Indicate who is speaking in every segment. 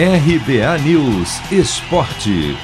Speaker 1: RBA News Esporte.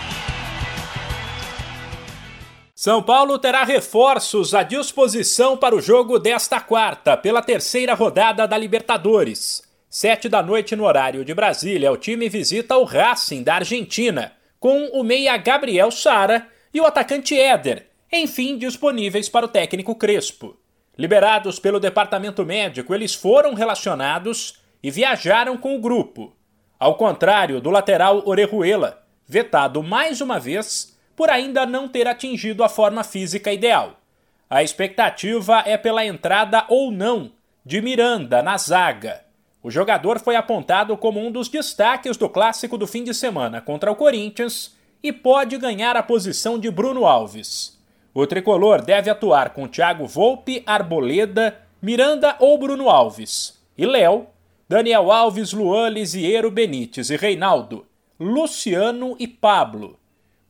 Speaker 2: São Paulo terá reforços à disposição para o jogo desta quarta, pela terceira rodada da Libertadores. Sete da noite no horário de Brasília, o time visita o Racing da Argentina, com o meia Gabriel Sara e o atacante Éder, enfim disponíveis para o técnico Crespo. Liberados pelo departamento médico, eles foram relacionados e viajaram com o grupo. Ao contrário do lateral Orejuela, vetado mais uma vez por ainda não ter atingido a forma física ideal. A expectativa é pela entrada ou não de Miranda na zaga. O jogador foi apontado como um dos destaques do clássico do fim de semana contra o Corinthians e pode ganhar a posição de Bruno Alves. O tricolor deve atuar com Thiago Volpe, Arboleda, Miranda ou Bruno Alves, e Léo, Daniel Alves, Luan, Lisiero, Benítez e Reinaldo, Luciano e Pablo.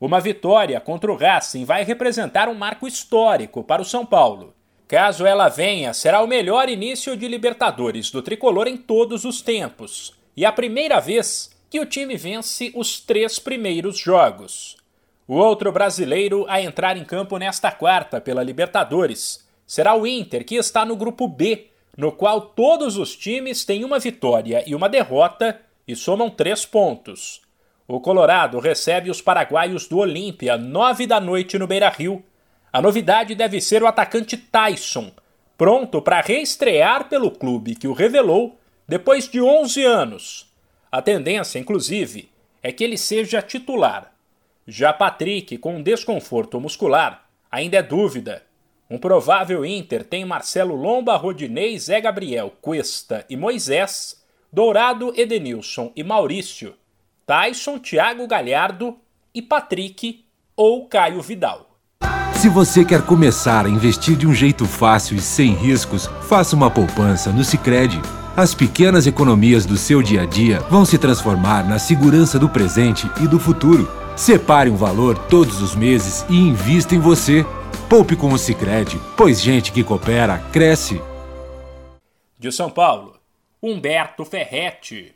Speaker 2: Uma vitória contra o Racing vai representar um marco histórico para o São Paulo. Caso ela venha, será o melhor início de Libertadores do tricolor em todos os tempos e a primeira vez que o time vence os três primeiros jogos. O outro brasileiro a entrar em campo nesta quarta pela Libertadores será o Inter, que está no grupo B, no qual todos os times têm uma vitória e uma derrota e somam três pontos. O Colorado recebe os paraguaios do Olímpia, nove da noite no Beira Rio. A novidade deve ser o atacante Tyson, pronto para reestrear pelo clube que o revelou depois de 11 anos. A tendência, inclusive, é que ele seja titular. Já Patrick, com desconforto muscular, ainda é dúvida. Um provável Inter tem Marcelo Lomba, Rodinei, Zé Gabriel, Cuesta e Moisés, Dourado, Edenilson e Maurício, Tyson, Thiago Galhardo e Patrick ou Caio Vidal.
Speaker 1: Se você quer começar a investir de um jeito fácil e sem riscos, faça uma poupança no Sicredi. As pequenas economias do seu dia a dia vão se transformar na segurança do presente e do futuro. Separe um valor todos os meses e invista em você. Poupe com o Sicredi, pois gente que coopera cresce.
Speaker 2: De São Paulo, Humberto Ferretti.